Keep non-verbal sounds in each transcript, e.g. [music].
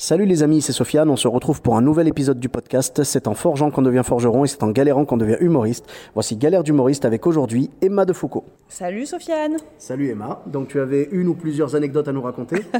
Salut les amis, c'est Sofiane, on se retrouve pour un nouvel épisode du podcast. C'est en forgeant qu'on devient forgeron et c'est en galérant qu'on devient humoriste. Voici Galère d'humoriste avec aujourd'hui Emma de Foucault. Salut Sofiane. Salut Emma, donc tu avais une ou plusieurs anecdotes à nous raconter? [laughs]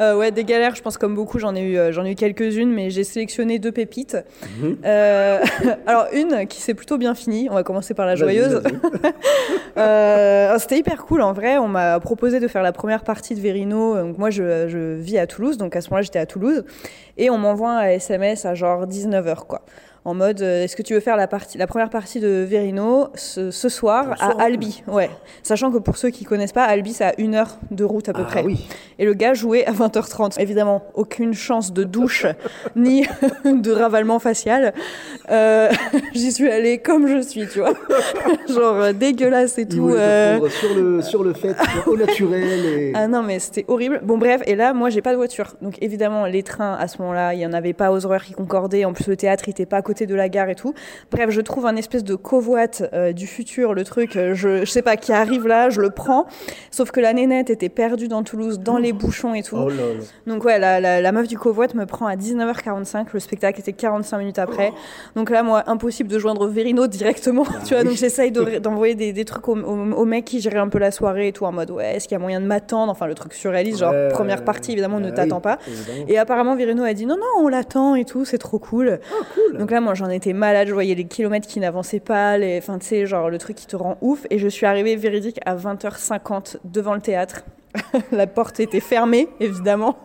Euh, Ouais, des galères, je pense comme beaucoup, j'en ai eu, euh, j'en ai eu quelques-unes, mais j'ai sélectionné deux pépites. Euh, [laughs] alors une qui s'est plutôt bien finie, on va commencer par la joyeuse. [laughs] Euh, alors, C'était hyper cool en vrai, on m'a proposé de faire la première partie de Verino, donc moi je, je vis à Toulouse, donc à ce moment-là j'étais à Toulouse, et on m'envoie un SMS à genre 19h quoi. En mode, euh, est-ce que tu veux faire la, partie, la première partie de Verino ce, ce soir Ce soir, à Albi? Ouais. Sachant que pour ceux qui connaissent pas, Albi c'est à une heure de route à peu Ah près. oui. Et le gars jouait à 20h30. Évidemment, aucune chance de douche [laughs] ni [laughs] de ravalement facial. Euh, [laughs] J'y suis allée comme je suis, tu vois. [laughs] Genre euh, dégueulasse et tout. euh. sur le, sur le fait, au naturel et... Ah non, mais c'était horrible. Bon, bref, et là, moi, j'ai pas de voiture. Donc, évidemment, les trains, à ce moment-là, il y en avait pas aux horaires qui concordaient. En plus, le théâtre, il était pas à côté de la gare et tout. Bref, je trouve un espèce de covoite euh, du futur, le truc, je, je sais pas, qui arrive là, je le prends. Sauf que la nénette était perdue dans Toulouse, dans les bouchons et tout. Oh. Donc ouais, la, la, la meuf du covoite me prend à 19h45, le spectacle était 45 minutes après. Donc là, moi, impossible de joindre Verino directement, tu vois, oui. donc j'essaye de- [laughs] d'envoyer des, des trucs au, au, au mec qui gérait un peu la soirée et tout, en mode, ouais, est-ce qu'il y a moyen de m'attendre? Enfin, le truc surréaliste, genre, première partie, évidemment, ne bah t'attend oui, pas. évidemment. Et apparemment, Verino a dit, non, non, on l'attend et tout, c'est trop cool. Ah, cool. Donc là, moi, j'en étais malade, je voyais les kilomètres qui n'avançaient pas, les... enfin, tu sais, genre, le truc qui te rend ouf. Et je suis arrivée véridique à 20h50 devant le théâtre. [laughs] La porte était fermée, évidemment.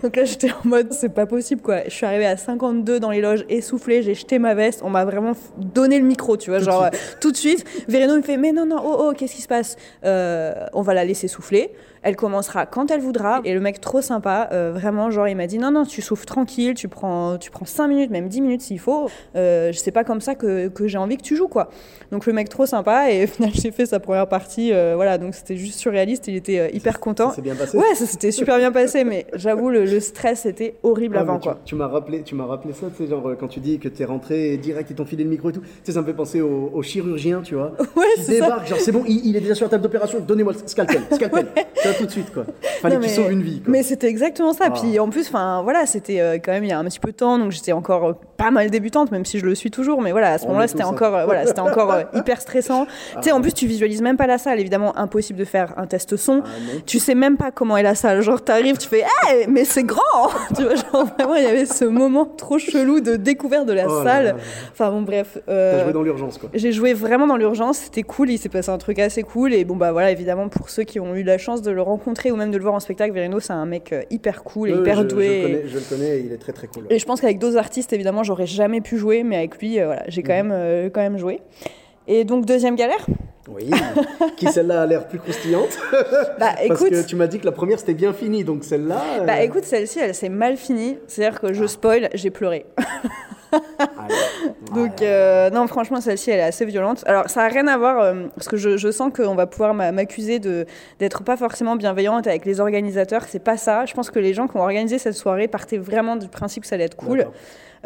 [laughs] Donc là, j'étais en mode, c'est pas possible, quoi. Je suis arrivée à 52 dans les loges, essoufflée, j'ai jeté ma veste. On m'a vraiment donné le micro, tu vois, Tout genre, euh, tout de suite. Vereno me fait, mais non, non, oh, oh, qu'est-ce qui se passe? Euh, On va la laisser souffler. Elle commencera quand elle voudra. Et le mec trop sympa, euh, vraiment, genre, il m'a dit non, non, tu souffles tranquille, tu prends, tu prends 5 minutes, même 10 minutes s'il faut. Euh, c'est pas comme ça que, que j'ai envie que tu joues, quoi. Donc le mec trop sympa, et au final, j'ai fait sa première partie. euh, voilà, donc c'était juste surréaliste, il était euh, hyper content. Ça s'est bien passé Ouais, ça s'était super bien passé, mais j'avoue, le, le stress était horrible Ah, avant, tu- quoi. Tu, m'as rappelé, tu m'as rappelé ça, tu sais, genre quand tu dis que t'es rentré direct ils t'ont filé le micro et tout. Tu sais, ça me fait penser au, au chirurgien, tu vois. [laughs] Ouais, c'est ça. genre c'est bon, il, il est déjà sur la table d'opération, donnez-moi le scalpel, scalpel. [laughs] tout de suite, quoi. Fallait mais- sauves une vie, quoi. Mais c'était exactement ça. Ah. Puis en plus, enfin voilà, c'était euh, quand même il y a un petit peu de temps, donc j'étais encore euh, pas mal débutante, même si je le suis toujours. Mais voilà, à ce moment-là, c'était hein. encore, euh, voilà, c'était encore euh, [laughs] hyper stressant. Tu sais, Ah. en plus, tu visualises même pas la salle. Évidemment, impossible de faire un test son. Ah. Tu sais même pas comment est la salle. Genre, t'arrives, tu fais, hey, mais c'est grand [laughs] Tu vois, genre vraiment, il y avait ce moment trop chelou de découverte de la Oh là salle. là. Enfin bon, bref. euh, T'as joué dans l'urgence, quoi. j'ai joué vraiment dans l'urgence, c'était cool, il s'est passé un truc assez cool. Et bon, bah voilà, évidemment, pour ceux qui ont eu la chance de le rencontrer ou même de le voir en spectacle, Verino, c'est un mec euh, hyper cool et hyper je, doué. Je le, connais, je le connais, et il est très très cool. Et je pense qu'avec d'autres artistes, évidemment, j'aurais jamais pu jouer, mais avec lui, euh, voilà, j'ai Mhm. quand, même, euh, quand même joué. Et donc, deuxième galère? Oui, qui celle-là a l'air plus croustillante? Bah Parce écoute, que tu m'as dit que la première c'était bien fini, donc celle-là. euh, bah, écoute celle-ci, elle s'est mal finie. C'est-à-dire que je spoil, j'ai pleuré. [laughs] Donc, euh, non, franchement, celle-ci, elle est assez violente. Alors, ça n'a rien à voir, euh, parce que je, je sens qu'on va pouvoir m'a- m'accuser d'être pas forcément bienveillante avec les organisateurs. C'est pas ça. Je pense que les gens qui ont organisé cette soirée partaient vraiment du principe que ça allait être cool.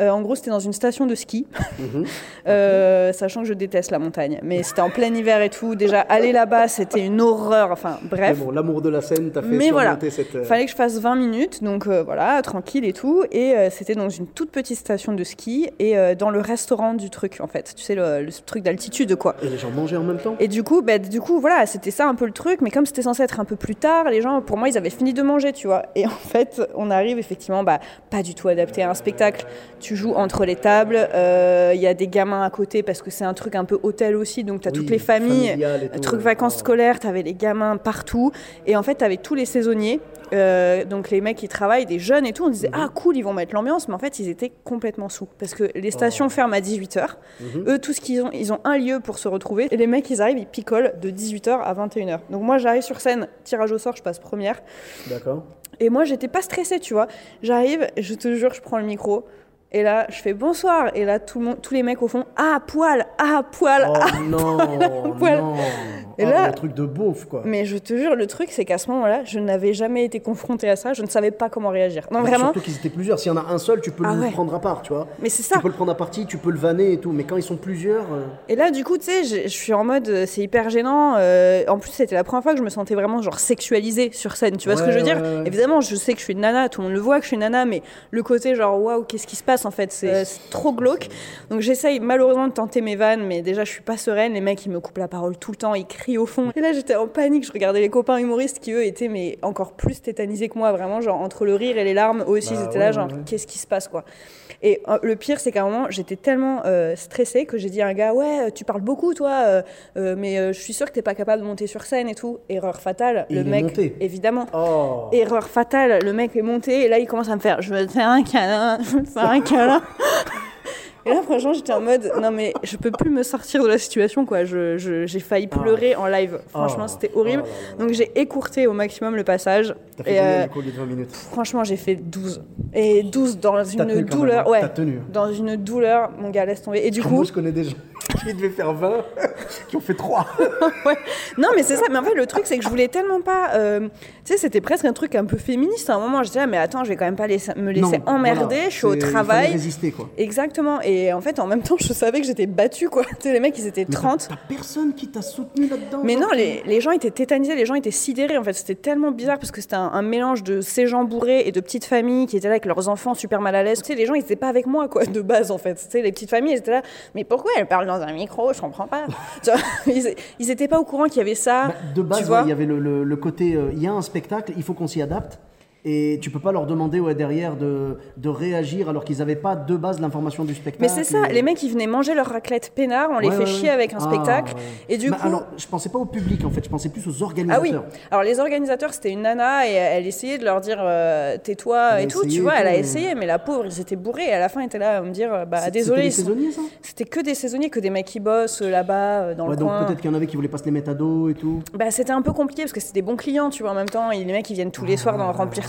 Euh, en gros, c'était dans une station de ski, Mhm. [laughs] euh, sachant que je déteste la montagne. Mais c'était en plein hiver et tout. Déjà, aller là-bas, c'était une horreur. Enfin, bref. Mais bon, l'amour de la scène t'a fait Mais voilà. cette. euh, Fallait que je fasse 20 minutes, donc euh, voilà, tranquille et tout. Et c'était dans une toute petite station de ski et dans le restaurant du truc, en fait. Tu sais, le, le truc d'altitude, quoi. Et les gens mangeaient en même temps? Et du coup, bah, du coup, voilà, c'était ça un peu le truc. Mais comme c'était censé être un peu plus tard, les gens, pour moi, ils avaient fini de manger, tu vois. Et en fait, on arrive effectivement, bah, pas du tout adapté à un spectacle. Tu joues entre les tables, euh, il y a des gamins à côté parce que c'est un truc un peu hôtel aussi, donc tu as Oui, toutes les familles. tout, Truc ouais. vacances scolaires, t'avais les gamins partout. Et en fait, t'avais tous les saisonniers Euh, donc les mecs qui travaillent, des jeunes et tout, on disait ah cool, ils vont mettre l'ambiance, mais en fait ils étaient complètement sous parce que les stations ferment à 18h. Eux, tout ce qu'ils ont, ils ont un lieu pour se retrouver et les mecs ils arrivent, ils picolent de 18h à 21h. Donc moi j'arrive sur scène, tirage au sort, je passe première D'accord. et moi j'étais pas stressée, tu vois. J'arrive, je te jure, je prends le micro. Et là, je fais bonsoir. Et là, tout le monde, tous les mecs au fond, ah, poil, ah, poil, Oh ah. non, Poil. non. Et Oh, là- le truc de beauf, quoi. Mais je te jure, le truc, c'est qu'à ce moment-là, je n'avais jamais été confrontée à ça. Je ne savais pas comment réagir. Non, Bah, vraiment. Surtout qu'ils étaient plusieurs. S'il y en a un seul, tu peux Ah le ouais. prendre à part, tu vois. Mais c'est ça. Tu peux le prendre à partie, tu peux le vanner et tout. Mais quand ils sont plusieurs. euh, Et là, du coup, tu sais, je suis en mode, euh, c'est hyper gênant. euh, en plus, c'était la première fois que je me sentais vraiment genre sexualisée sur scène. Tu vois ce que je veux dire ouais. Évidemment, je sais que je suis une nana, tout le monde le voit que je suis une nana, mais le côté genre, waouh, qu'est-ce qui se passe en fait C'est c'est trop glauque. Donc j'essaye malheureusement de tenter mes vannes, mais déjà, je suis pas sereine. Les mecs, ils me coupent la parole tout le temps, ils au fond. Et là, j'étais en panique. Je regardais les copains humoristes qui, eux, étaient mais encore plus tétanisés que moi, vraiment, genre entre le rire et les larmes, eux aussi, Bah ils étaient ouais, là, genre, ouais, qu'est-ce qui se passe quoi et euh, le pire, c'est qu'à un moment, j'étais tellement euh, stressée que j'ai dit à un gars Ouais, euh, tu parles beaucoup, toi, euh, mais je suis sûre que t'es pas capable de monter sur scène et tout. Erreur fatale, Et le il est mec. monté. Évidemment. Oh. Erreur fatale, le mec est monté et là il commence à me faire Je veux te faire un câlin, je veux te faire un câlin. Et là, franchement, j'étais en mode Non, mais je peux plus me sortir de la situation, quoi. Je- je- J'ai failli pleurer en live. Franchement, Oh. c'était horrible. Oh là là là. Donc, j'ai écourté au maximum le passage. T'as fait Et, euh, du coup, les 20 minutes? Franchement, j'ai fait 12. Et 12 dans une douleur. hein. Ouais. Tenu. Dans une douleur, mon gars, laisse tomber. Et du coup. je connais des gens qui devaient faire 20, [laughs] qui ont fait 3. [laughs] ouais. Non, mais c'est ça. Mais en fait, le truc, c'est que je voulais tellement pas. euh, Tu sais, c'était presque un truc un peu féministe. À un moment, j'étais là, mais attends, je vais quand même pas laisser- me laisser emmerder. je suis au Il travail. résister, quoi. Exactement. Et en fait, en même temps, je savais que j'étais battue, quoi. Tu sais, les mecs, ils étaient Mais t'as- 30. T'as personne qui t'a soutenu là-dedans Mais non, les, les gens étaient tétanisés, les gens étaient sidérés. En fait, c'était tellement bizarre parce que c'était un, un mélange de ces gens bourrés et de petites familles qui étaient là avec leurs enfants super mal à l'aise. Tu sais, les gens, ils étaient pas avec moi, quoi, de base, en fait. Tu sais, les petites familles, ils étaient là. Mais pourquoi elles parlent dans un micro Je comprends pas. [laughs] Ils, ils étaient pas au courant qu'il y avait ça. Bah, de tu base, vois ouais, il y avait le, le- le côté, euh, il y a un spectacle, il faut qu'on s'y adapte. Et tu peux pas leur demander ouais, derrière de, de réagir alors qu'ils n'avaient pas de base l'information du spectacle. Mais c'est ça, et- les mecs, ils venaient manger leur raclette peinard, on les Ouais, fait ouais, chier avec un Ah, spectacle. Et du Bah, coup. Alors, je pensais pas au public en fait, je pensais plus aux Ah organisateurs. oui, alors les organisateurs, c'était une nana et elle essayait de leur dire euh, tais-toi Elle et tout, tu vois, elle a essayé, mais la pauvre, ils étaient bourrés et à la fin, ils étaient là à me dire euh, bah désolé. C'était des saisonniers ça C'était que des saisonniers, que des mecs qui bossent euh, là-bas dans Ouais, le donc coin. peut-être qu'il y en avait qui voulaient pas se les mettre à dos et tout. Bah, c'était un peu compliqué parce que c'était des bons clients, tu vois, en même temps. Et les mecs, ils viennent tous les soirs dans, Ah. remplir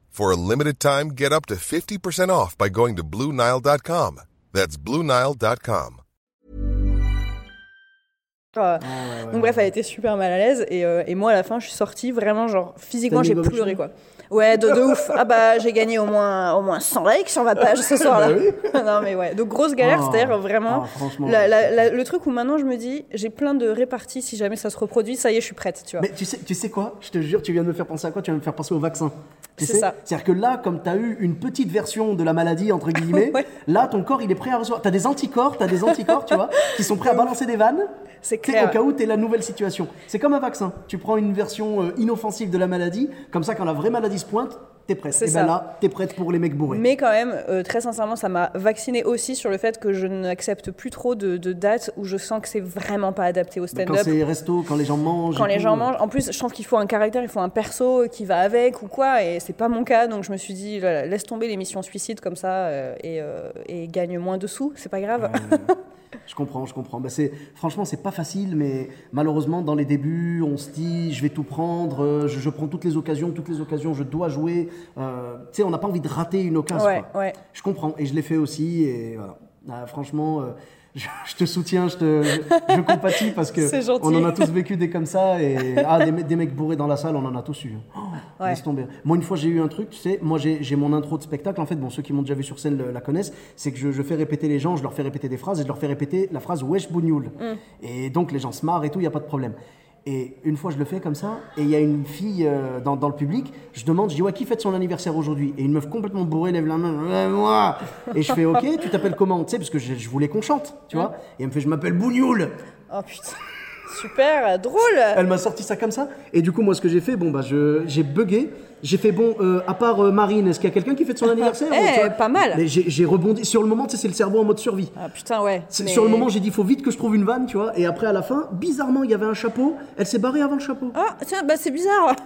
For a limited time, get up to 50% off by going to BlueNile.com. That's BlueNile.com. Ah, donc bref, elle était super mal à l'aise. Et, euh, et moi, à la fin, je suis sortie vraiment, genre, physiquement, j'ai pleuré, quoi. Ouais, de, de ouf. Ah bah, j'ai gagné au moins, au moins 100 likes sur ma page ce [laughs] soir-là. [laughs] non, mais ouais. Donc, grosse galère, Ah. c'est-à-dire vraiment. Ah, franchement. la- la- la- le truc où maintenant, je me dis, j'ai plein de réparties si jamais ça se reproduit, ça y est, je suis prête, tu vois. Mais tu sais, tu sais quoi? Je te jure, tu viens de me faire penser à quoi? Tu viens de me faire penser au vaccin. Tu C'est sais? ça. C'est-à-dire que là, comme tu as eu une petite version de la maladie, entre [laughs] guillemets, Ouais. là, ton corps, il est prêt à recevoir. Tu as des anticorps, tu as des anticorps, tu vois, qui sont prêts à balancer des vannes. C'est clair. Au cas où tu es la nouvelle situation. C'est comme un vaccin. Tu prends une version euh, inoffensive de la maladie, comme ça, quand la vraie maladie se pointe, t'es prête. C'est Et ça. ben là, t'es prête pour les mecs bourrés. Mais quand même, euh, très sincèrement, ça m'a vacciné aussi sur le fait que je n'accepte plus trop de, de dates où je sens que c'est vraiment pas adapté au Bah, quand stand-up. c'est resto, quand les gens mangent. Quand les gens mangent, en plus, je trouve qu'il faut un caractère, il faut un perso qui va avec ou quoi, et c'est pas mon cas, donc je me suis dit, laisse tomber l'émission suicide comme ça euh, et, euh, et gagne moins de sous, c'est pas grave. [laughs] Je comprends, je comprends. Bah, c'est, franchement, c'est pas facile, mais malheureusement, dans les débuts, on se dit, je vais tout prendre, euh, je, je prends toutes les occasions, toutes les occasions, je dois jouer. Euh, tu sais, on n'a pas envie de rater une occasion. Ouais, ouais. Je comprends, et je l'ai fait aussi, et voilà. Ah, franchement, euh, je, je te soutiens, je, te, je, je compatis parce que [laughs] on en a tous vécu des comme ça, et ah, des, me- des mecs bourrés dans la salle, on en a tous eu. Oh, Ouais. Laisse tomber. Moi, une fois, j'ai eu un truc, tu sais, moi, j'ai mon intro de spectacle. En fait, bon, ceux qui m'ont déjà vu sur scène le- la connaissent. C'est que je, je fais répéter les gens, je leur fais répéter des phrases et je leur fais répéter la phrase Wesh Bougnoul. Mm. Et donc, les gens se marrent et tout, il n'y a pas de problème. Et une fois, je le fais comme ça, et il y a une fille euh, dans, dans le public, je demande, je dis, ouais, qui fête son anniversaire aujourd'hui? Et une meuf complètement bourrée lève la main, moi! Et je fais, ok, tu t'appelles comment Tu sais, parce que je, je voulais qu'on chante, tu vois. Et elle me fait, je m'appelle Bougnoul Oh putain. Super, drôle. Elle m'a sorti ça comme ça. Et du coup, moi, ce que j'ai fait, bon, bah, je- j'ai bugué. J'ai fait, bon, euh, à part euh, Marine, est-ce qu'il y a quelqu'un qui fête son [laughs] anniversaire Eh, Tu vois pas mal. Mais j'ai j'ai rebondi. Sur le moment, tu sais, c'est le cerveau en mode survie. Ah putain, ouais. C'est- mais- Sur le moment, j'ai dit, il faut vite que je trouve une vanne, tu vois. Et après, à la fin, bizarrement, il y avait un chapeau. Elle s'est barrée avant le chapeau. Ah, tiens, bah c'est bizarre. [laughs]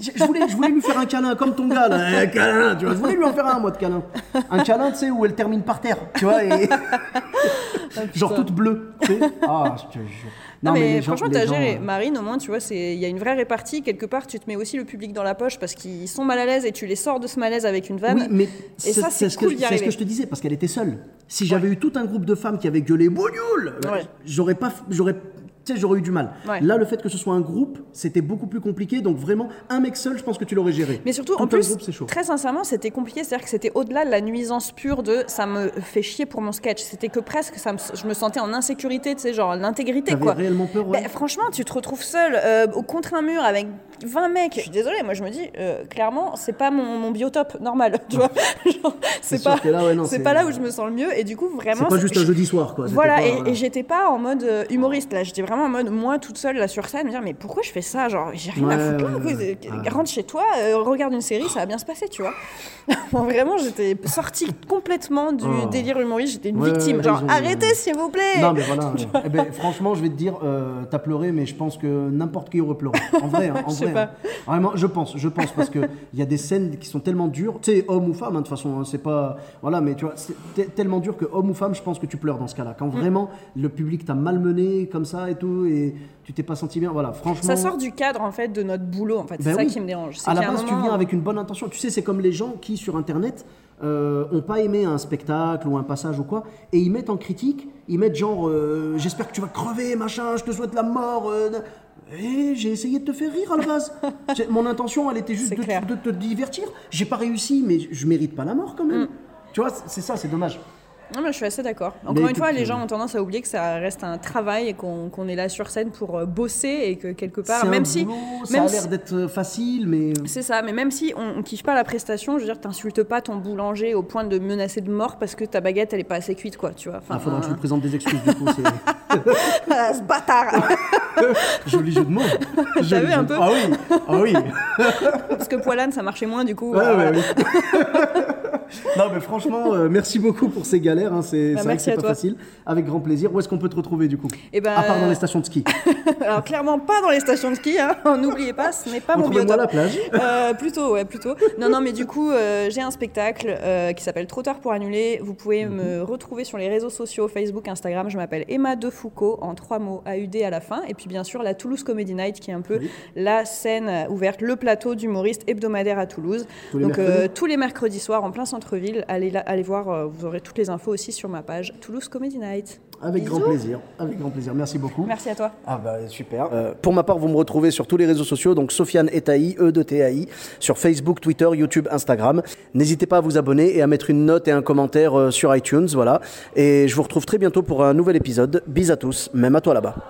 Je, je voulais, je voulais lui faire un câlin, comme ton gars, là. [laughs] Un câlin, tu vois. Je voulais lui en faire un, moi, de câlin. Un câlin, tu sais, où elle termine par terre, tu vois. Et... Genre toute bleue. Ah, je te jure. Non, mais, les franchement, les t'as gens, géré. euh, Marine, au moins, tu vois, c'est- il y a une vraie répartie. Quelque part, tu te mets aussi le public dans la poche parce qu'ils sont mal à l'aise et tu les sors de ce malaise avec une vanne. Oui, mais Et ça, c'est ce cool c'est ce que je te disais, parce qu'elle était seule. Si j'avais eu tout un groupe de femmes qui avaient gueulé Bougnoul, Ouais. j'aurais pas, j'aurais, tu sais, j'aurais eu du mal. Ouais. Là, le fait que ce soit un groupe, c'était beaucoup plus compliqué. Donc vraiment, un mec seul, je pense que tu l'aurais géré. Mais surtout, Tout en plus, groupe, c'est chaud. très sincèrement, c'était compliqué. C'est-à-dire que c'était au-delà de la nuisance pure de ça me fait chier pour mon sketch. C'était que presque, ça me- je me sentais en insécurité, tu sais, genre l'intégrité, quoi. réellement peur, ouais? Ben, franchement, tu te retrouves seul euh, au contre un mur avec 20 mecs. Je suis désolée, moi je me dis, euh, clairement, c'est pas mon, mon biotope normal, tu vois. [laughs] C'est pas, là, ouais, non, c'est c'est- pas là où je me sens le mieux. Et du coup, vraiment. C'est pas juste un je- jeudi soir, quoi. Voilà, pas, et, voilà. et j'étais pas en mode euh, humoriste là, j'étais vraiment en mode moi toute seule là sur scène, me dire mais pourquoi je fais ça Genre j'ai rien à foutre là, ouais, quoi. ouais. Rentre chez toi, euh, regarde une série, ça va bien se passer, tu vois. [laughs] Bon, vraiment, j'étais sortie complètement du Oh. délire humoriste, j'étais une Ouais, victime. ouais, Genre arrêtez s'il vous plaît Non mais voilà. [laughs] eh ben, franchement, je vais te dire, euh, t'as pleuré, mais je pense que n'importe qui aurait pleuré. En vrai, hein, en Je sais vrai. pas. Vraiment, je pense, je pense parce que il y a des scènes qui sont tellement dures. Tu sais, homme ou femme, hein, de toute façon, hein, c'est pas, voilà, mais tu vois, c'est te- tellement dur que homme ou femme, je pense que tu pleures dans ce cas-là. Quand Mm. vraiment le public t'a malmené comme ça et tout, et tu t'es pas senti bien, voilà. Franchement. Ça sort du cadre en fait de notre boulot en fait, c'est Ben ça oui. qui me dérange. À la base, tu viens avec une bonne intention. Tu sais, c'est comme les gens qui, sur Internet, euh, ont pas aimé un spectacle ou un passage ou quoi, et ils mettent en critique, ils mettent genre, euh, j'espère que tu vas crever, machin, je te souhaite la mort. euh, et j'ai essayé de te faire rire à la base. [laughs] Mon intention, elle était juste de, te divertir. J'ai pas réussi, mais je mérite pas la mort quand Mm. même. Tu vois, c'est ça, c'est dommage. Non, mais je suis assez d'accord. Encore Mais une fois, les gens euh, ont tendance à oublier que ça reste un travail et qu'on est là sur scène pour euh, bosser et que quelque part, un même si, boulot, ça même a si- l'air d'être euh, facile, mais C'est ça, mais même si on, kiffe pas la prestation, je veux dire, t'insultes pas ton boulanger au point de menacer de mort parce que ta baguette elle est pas assez cuite, quoi, tu vois. Enfin, il faudra que je lui présente des excuses du coup. [laughs] ah, [laughs] ce bâtard [laughs] Joli jeu de mots. T'as vu un peu Ah oui, ah oui. Parce que poilane, ça marchait moins, du coup. Ouais, euh, ouais, voilà. oui. [laughs] non, mais franchement, euh, merci beaucoup pour ces galères. hein, c'est Bah, c'est vrai que c'est pas toi. facile. Avec grand plaisir. Où est-ce qu'on peut te retrouver du coup? Eh ben, À part dans les stations de ski. [laughs] Alors, clairement pas dans les stations de ski, hein. [laughs] n'oubliez pas, ce n'est pas mon Retrouvez-moi à la biotope. plage. Euh, plutôt, ouais, plutôt. Non, non, mais du coup, euh, j'ai un spectacle qui s'appelle Trop tard pour annuler. Vous pouvez Mhm. me retrouver sur les réseaux sociaux, Facebook, Instagram. Je m'appelle Emma De Foucault, en trois mots, AUD à la fin. Et puis, bien sûr, la Toulouse Comedy Night, qui est un peu Oui. la scène ouverte, le plateau d'humoristes hebdomadaire à Toulouse. Tous Donc, tous les mercredis soirs, en plein centre-ville. Allez, là- allez voir, euh, vous aurez toutes les infos aussi sur ma page Toulouse Comedy Night. Avec grand plaisir. Avec grand plaisir. Merci beaucoup. Merci à toi. Ah bah super. Euh, pour ma part, vous me retrouvez sur tous les réseaux sociaux, donc Sofiane Etaï, E de TAI, sur Facebook, Twitter, YouTube, Instagram. N'hésitez pas à vous abonner et à mettre une note et un commentaire euh, sur iTunes, voilà. Et je vous retrouve très bientôt pour un nouvel épisode. Bis à tous, même à toi là-bas.